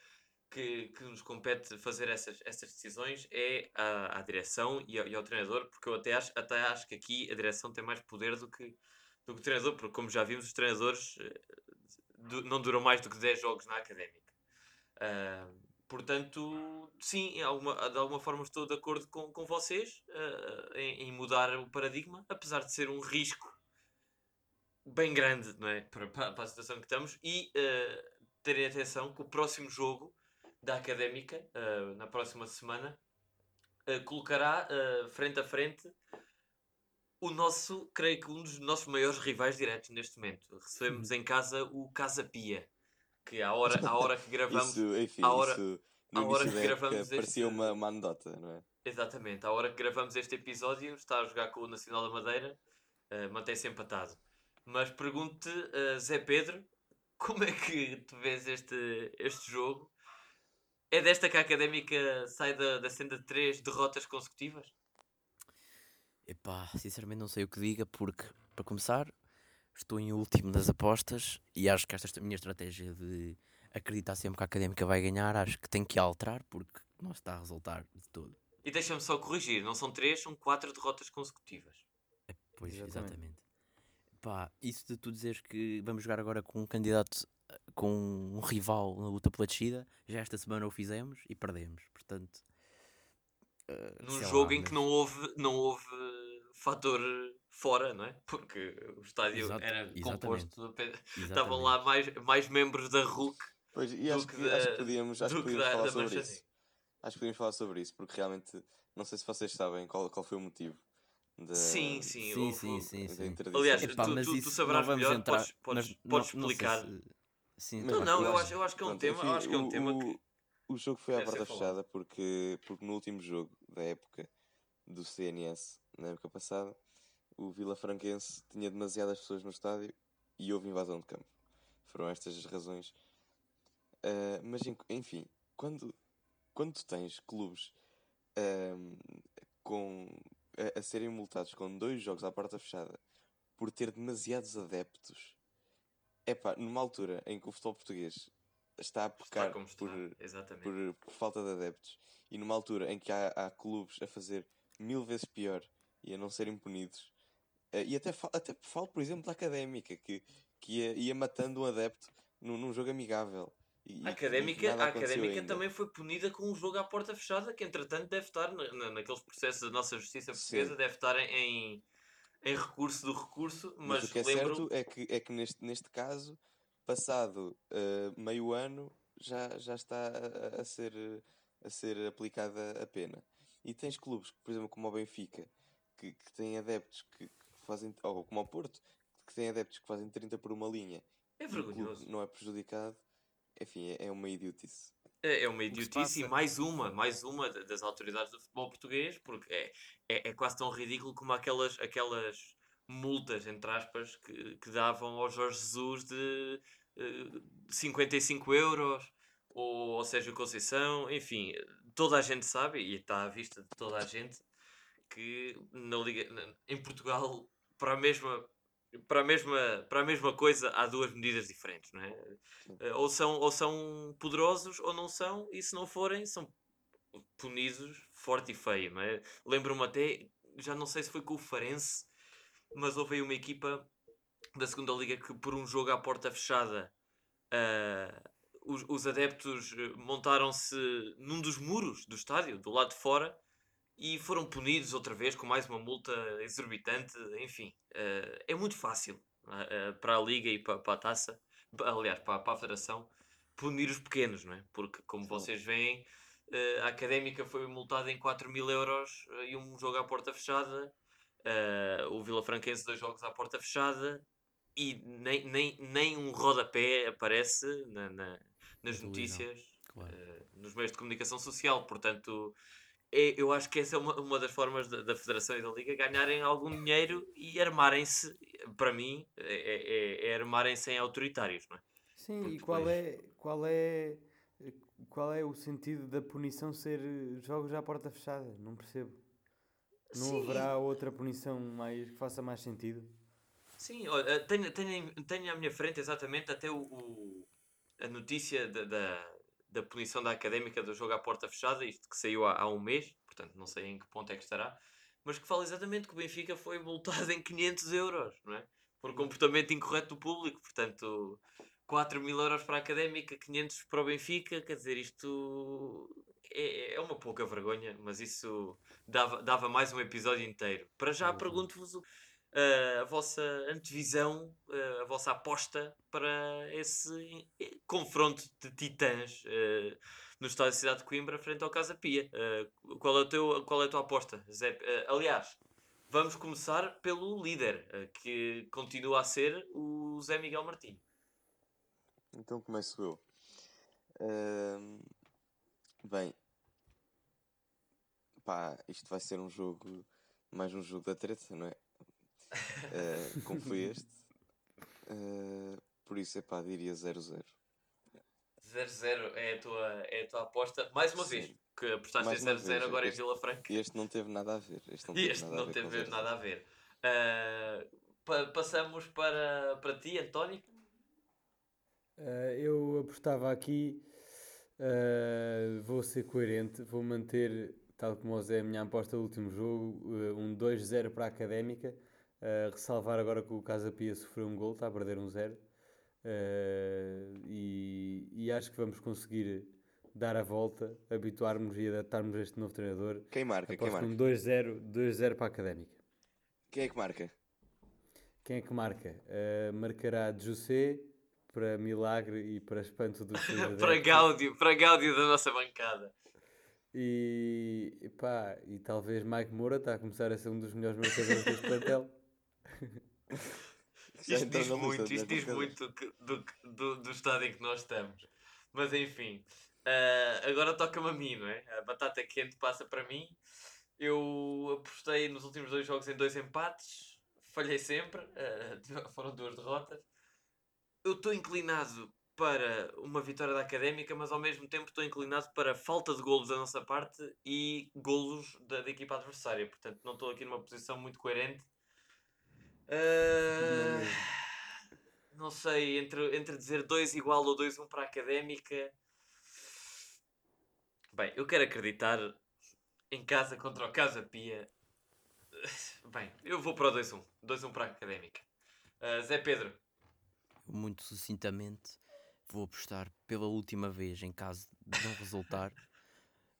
que, que nos compete fazer essas, essas decisões. É à, à direção e ao, e ao treinador, porque eu até acho, até acho que aqui a direção tem mais poder do que, do que o treinador, porque, como já vimos, os treinadores eh, não duram mais do que 10 jogos na académica. Ah, portanto, sim, alguma- de alguma forma estou de acordo com, com vocês ah, em, em mudar o paradigma, apesar de ser um risco bem grande não é? para, para, a situação que estamos e ah, terem atenção que o próximo jogo da Académica, ah, na próxima semana, colocará frente a frente o nosso, creio que um dos nossos maiores rivais diretos neste momento. Recebemos em casa o Casa Pia, que à hora, à hora que gravamos. Isso, enfim, à hora- isso à hora que gravamos parecia este- uma, uma anedota, não é? Exatamente, à hora que gravamos este episódio, está a jogar com o Nacional da Madeira, eh, mantém-se empatado. Mas pergunto-te, eh, Zé Pedro, como é que tu vês este, este jogo? É desta que a académica sai da, da senda de três derrotas consecutivas? Epá, sinceramente não sei o que diga, porque, para começar, estou em último nas apostas e acho que esta est- minha estratégia de acreditar sempre que a académica vai ganhar, acho que tem que alterar, porque não está a resultar de todo. E deixa-me só corrigir, não são três, são quatro derrotas consecutivas. Pois, Exatamente. exatamente. Pá, isso de tu dizeres que vamos jogar agora com um candidato, com um rival na luta pela descida, já esta semana o fizemos e perdemos. Portanto, Uh, Num jogo lá, em que mas- não houve, não houve fator fora, não é? Porque o estádio Exato, era exatamente. composto, apenas- estavam lá mais, mais membros da RUC Pois, e do acho que que, acho que da- podíamos, acho do que podíamos da- falar da sobre Manchester. isso. Acho que podíamos falar sobre isso, porque realmente não sei se vocês sabem qual, qual foi o motivo da, Sim, sim. Sim, sim, sim, da sim. Aliás, Epá, tu- mas tu- tu não vamos melhor, entrar, podes- podes- mas podes não- não explicar. se- Sim, Mas Não, tá não, eu acho, eu acho que é um Pronto, tema, enfim, eu acho que é um o, tema que o jogo foi à porta fechada porque, porque no último jogo da época do CNS, na época passada, o Vila Franquense tinha demasiadas pessoas no estádio e houve invasão de campo. Foram estas as razões. Ah, mas en- enfim, quando, quando tens clubes ahm, com, a, a serem multados com dois jogos à porta fechada por ter demasiados adeptos, epá, numa altura em que o futebol português está a pecar está. por, por, por falta de adeptos e numa altura em que há, há clubes a fazer mil vezes pior e a não serem punidos, eh, e até, fa- até falo, por exemplo, da académica que, que ia, ia matando um adepto num, num jogo amigável. E, A académica, a académica ainda. também foi punida com um jogo à porta fechada, que entretanto deve estar na, na- naqueles processos da nossa justiça portuguesa, Sim. deve estar em, em recurso do recurso, mas, Mas, o que é lembro. certo é que, é que neste, neste caso, passado eh, meio ano, já, já está a, a ser, a ser aplicada a pena. E tens clubes, por exemplo, como o Benfica, que, que têm adeptos que, que fazem, ou como o Porto, que têm adeptos que fazem 30 por uma linha É vergonhoso. não é prejudicado, enfim, é, é uma idiotice. É, é uma idiotice e mais uma, mais uma da- das autoridades do futebol português, porque é, é, é quase tão ridículo como aquelas, aquelas multas, entre aspas, que, que davam ao Jorge Jesus de eh, 55 euros, ou ao Sérgio Conceição, enfim, toda a gente sabe, e está à vista de toda a gente, que na Liga, em Portugal, para a mesma. Para a, mesma, para a mesma coisa há duas medidas diferentes, não é? Ou são, ou são poderosos ou não são, e se não forem, são punidos forte e feio, não é? Lembro-me até, já não sei se foi com o Farense, mas houve aí uma equipa da segunda liga que por um jogo à porta fechada ah, os, os adeptos eh, montaram-se num dos muros do estádio, do lado de fora, e foram punidos outra vez com mais uma multa exorbitante, enfim, ah, é muito fácil ah, para a liga e para, para a taça, aliás, para, para a federação, punir os pequenos, não é? Porque, como Sim. vocês veem, eh, a Académica foi multada em 4 mil euros e um jogo à porta fechada. o Vila Franquense, dois jogos à porta fechada. E nem, nem, nem um rodapé aparece na, na- nas notícias, Claro. nos meios de comunicação social. Portanto, eu acho que essa é uma, uma das formas da, da Federação e da Liga ganharem algum dinheiro e armarem-se, para mim, é, é- é armarem-se em autoritários, não é? Sim, Porque e qual depois- é, qual é qual é o sentido da punição ser jogos à porta fechada? Não percebo. Não Sim. haverá outra punição mais que faça mais sentido? Sim, olha, tenho, tenho, tenho à minha frente exatamente até o, o- a notícia da, da, da punição da académica do jogo à porta fechada, isto que saiu há, há um mês, portanto não sei em que ponto é que estará, mas que fala exatamente que o Benfica foi multado em 500 euros, não é? Por comportamento incorreto do público, portanto 4 mil euros para a académica, 500 para o Benfica, quer dizer, isto é, é uma pouca vergonha, mas isso dava, dava mais um episódio inteiro. Para já Exatamente. pergunto-vos o- a vossa antevisão, a vossa aposta para esse confronto de titãs eh, no estádio de Cidade de Coimbra frente ao Casa Pia. Eh, qual, é teu, qual é a tua aposta, Zé? Eh, aliás, vamos começar pelo líder, que continua a ser o Zé Miguel Martins. Então começo eu. Bem, pá, isto vai ser um jogo, mais um jogo da treta, não é? Ah, como foi este. Ah, por isso, é pá, diria 0-0. 0-0 é, a tua, é a tua aposta, mais uma Sim. vez, que apostaste em uma 0-0 vez, agora em este- Vila Franca. Este não teve nada a ver. Este não E teve este nada a não ver teve com 0-0. nada a ver. Ah, pa- passamos para, para ti, António. Eh, eu apostava aqui, eh, vou ser coerente, vou manter, tal como o Zé, a minha aposta do último jogo, um 2-0 para a Académica, eh, ressalvar agora que o Casa Pia sofreu um gol, está a perder um 0, eh, e, e acho que vamos conseguir dar a volta, habituarmos e adaptarmos a este novo treinador. Quem marca? Quem Aposto marca? um 2-0 2-0 para a Académica. Quem é que marca? Quem é que marca? Uh, marcará José para milagre e para espanto dos seus para. Gáudio, para Gáudio da nossa bancada. E, epá, e talvez Mike Moura está a começar a ser um dos melhores marcadores deste plantel. Isto diz muito, isto diz muito do, do, do estado em que nós estamos. Mas enfim, ah, agora toca-me a mim, não é? A batata quente passa para mim. Eu apostei nos últimos dois jogos em dois empates, falhei sempre, ah, foram duas derrotas. Eu estou inclinado para uma vitória da Académica, mas ao mesmo tempo estou inclinado para falta de golos da nossa parte e golos da, da equipa adversária. Portanto, não estou aqui numa posição muito coerente. Ah, não sei, entre, entre dizer 2 igual ou 2-1 para a Académica. Bem, eu quero acreditar em casa contra o Casa Pia. Bem, eu vou para o 2-1. 2-1 para a Académica. Ah, Zé Pedro. Muito sucintamente, vou apostar pela última vez em caso de não resultar.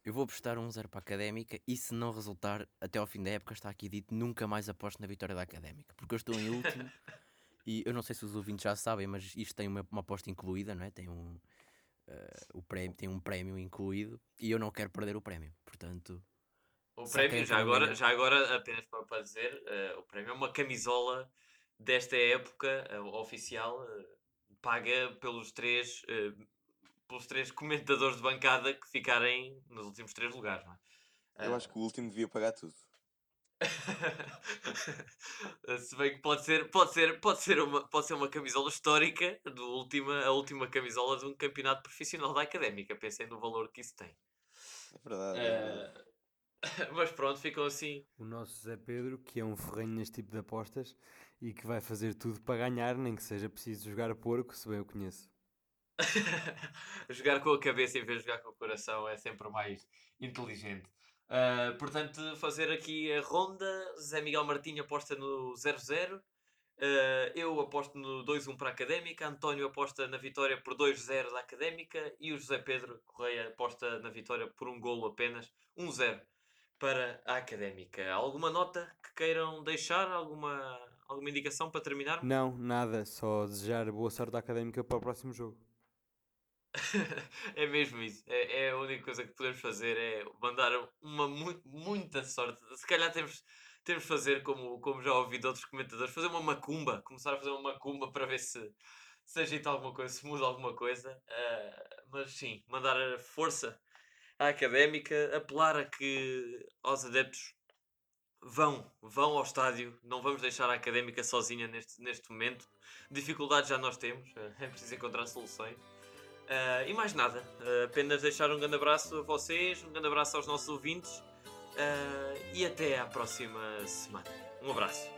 Eu vou apostar um 0 para a Académica e se não resultar, até ao fim da época está aqui dito, nunca mais aposto na vitória da Académica. Porque eu estou em último e eu não sei se os ouvintes já sabem, mas isto tem uma, uma aposta incluída, não é? Tem um, eh, o prémio, tem um prémio incluído e eu não quero perder o prémio. Portanto, O prémio, já agora, já agora, apenas para, para dizer, eh, o prémio é uma camisola desta época eh, oficial, paga pelos três, pelos três comentadores de bancada que ficarem nos últimos três lugares. Não é? Eu Ah, acho que o último devia pagar tudo. Se bem que pode ser, pode ser, pode ser uma, pode ser uma camisola histórica, do última, a última camisola de um campeonato profissional da académica. Pensem no valor que isso tem. É verdade. é verdade. Eh, mas pronto, ficam assim. O nosso Zé Pedro, que é um ferrenho neste tipo de apostas e que vai fazer tudo para ganhar, nem que seja preciso jogar porco, se bem o conheço. jogar com a cabeça em vez de jogar com o coração é sempre mais inteligente. Ah, portanto, fazer aqui a ronda. Zé Miguel Martinho aposta no 0-0. Ah, eu aposto no 2-1 para a Académica. António aposta na vitória por 2-0 da Académica. E o José Pedro Correia aposta na vitória por um golo apenas. 1-0 para a Académica. Alguma nota que queiram deixar? Alguma, alguma indicação para terminar? Não, nada, só desejar boa sorte à Académica para o próximo jogo. é mesmo isso. É, é a única coisa que podemos fazer é mandar uma mu- muita sorte. Se calhar temos, temos de fazer, como, como já ouvi de outros comentadores, fazer uma macumba. Começar a fazer uma macumba para ver se, se ajeita alguma coisa, se muda alguma coisa. Ah, mas sim, mandar força à académica, apelar a que aos adeptos vão, vão ao estádio. Não vamos deixar a académica sozinha neste, neste momento. Dificuldades já nós temos, é preciso encontrar soluções. Ah, e mais nada, Ah, apenas deixar um grande abraço a vocês, um grande abraço aos nossos ouvintes ah, e até à próxima semana. Um abraço.